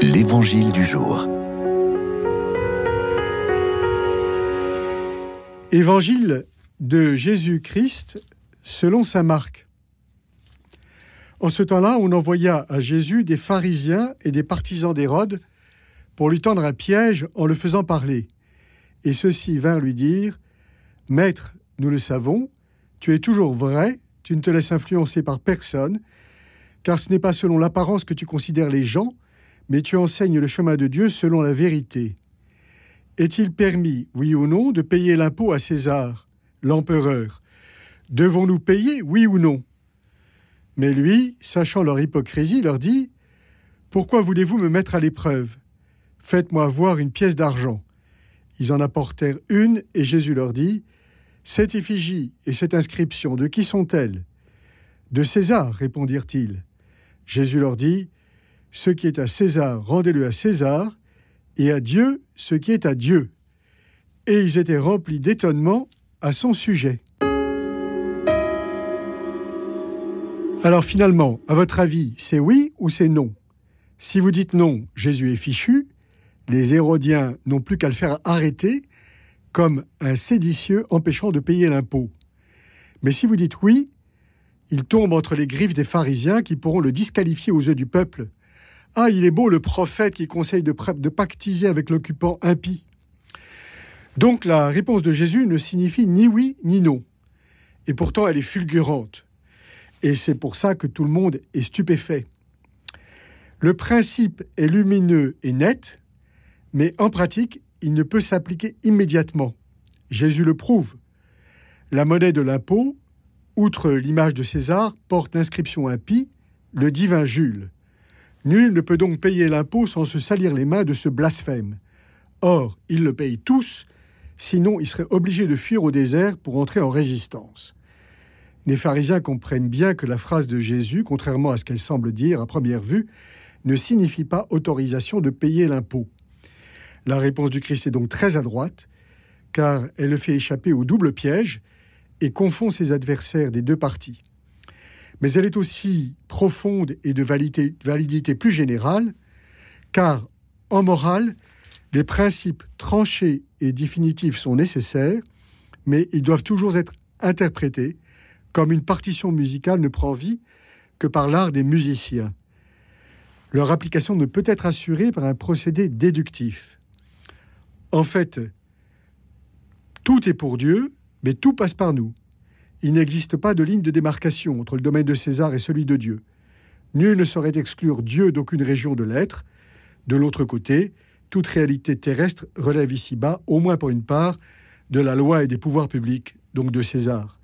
L'Évangile du jour. Évangile de Jésus-Christ selon saint Marc. En ce temps-là, on envoya à Jésus des pharisiens et des partisans d'Hérode pour lui tendre un piège en le faisant parler. Et ceux-ci vinrent lui dire Maître, nous le savons, tu es toujours vrai, tu ne te laisses influencer par personne, car ce n'est pas selon l'apparence que tu considères les gens, mais tu enseignes le chemin de Dieu selon la vérité. Est-il permis, oui ou non, de payer l'impôt à César, l'empereur? Devons-nous payer, oui ou non? Mais lui, sachant leur hypocrisie, leur dit Pourquoi voulez-vous me mettre à l'épreuve? Faites-moi voir une pièce d'argent. Ils en apportèrent une, et Jésus leur dit Cette effigie et cette inscription, de qui sont-elles De César, répondirent-ils. Jésus leur dit ce qui est à César, rendez-le à César, et à Dieu ce qui est à Dieu. Et ils étaient remplis d'étonnement à son sujet. Alors finalement, à votre avis, c'est oui ou c'est non? Si vous dites non, Jésus est fichu, les Hérodiens n'ont plus qu'à le faire arrêter comme un séditieux empêchant de payer l'impôt. Mais si vous dites oui, il tombe entre les griffes des pharisiens qui pourront le disqualifier aux yeux du peuple ah, il est beau le prophète qui conseille de, pactiser avec l'occupant impie. Donc la réponse de Jésus ne signifie ni oui ni non. Et pourtant, elle est fulgurante. Et c'est pour ça que tout le monde est stupéfait. Le principe est lumineux et net, mais en pratique, il ne peut s'appliquer immédiatement. Jésus le prouve. La monnaie de l'impôt, outre l'image de César, porte l'inscription impie, le divin Jules. Nul ne peut donc payer l'impôt sans se salir les mains de ce blasphème. Or, ils le payent tous, sinon ils seraient obligés de fuir au désert pour entrer en résistance. Les pharisiens comprennent bien que la phrase de Jésus, contrairement à ce qu'elle semble dire à première vue, ne signifie pas autorisation de payer l'impôt. La réponse du Christ est donc très adroite, car elle le fait échapper au double piège et confond ses adversaires des deux parties mais elle est aussi profonde et de validité, plus générale, car en morale, les principes tranchés et définitifs sont nécessaires, mais ils doivent toujours être interprétés comme une partition musicale ne prend vie que par l'art des musiciens. Leur application ne peut être assurée par un procédé déductif. En fait, tout est pour Dieu, mais tout passe par nous. Il n'existe pas de ligne de démarcation entre le domaine de César et celui de Dieu. Nul ne saurait exclure Dieu d'aucune région de l'être. De l'autre côté, toute réalité terrestre relève ici-bas, au moins pour une part, de la loi et des pouvoirs publics, donc de César.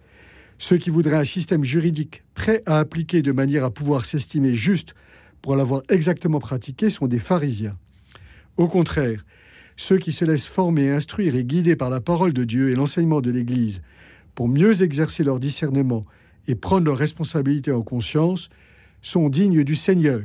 Ceux qui voudraient un système juridique prêt à appliquer de manière à pouvoir s'estimer juste pour l'avoir exactement pratiqué sont des pharisiens. Au contraire, ceux qui se laissent former, instruire et guider par la parole de Dieu et l'enseignement de l'Église pour mieux exercer leur discernement et prendre leurs responsabilités en conscience, sont dignes du Seigneur.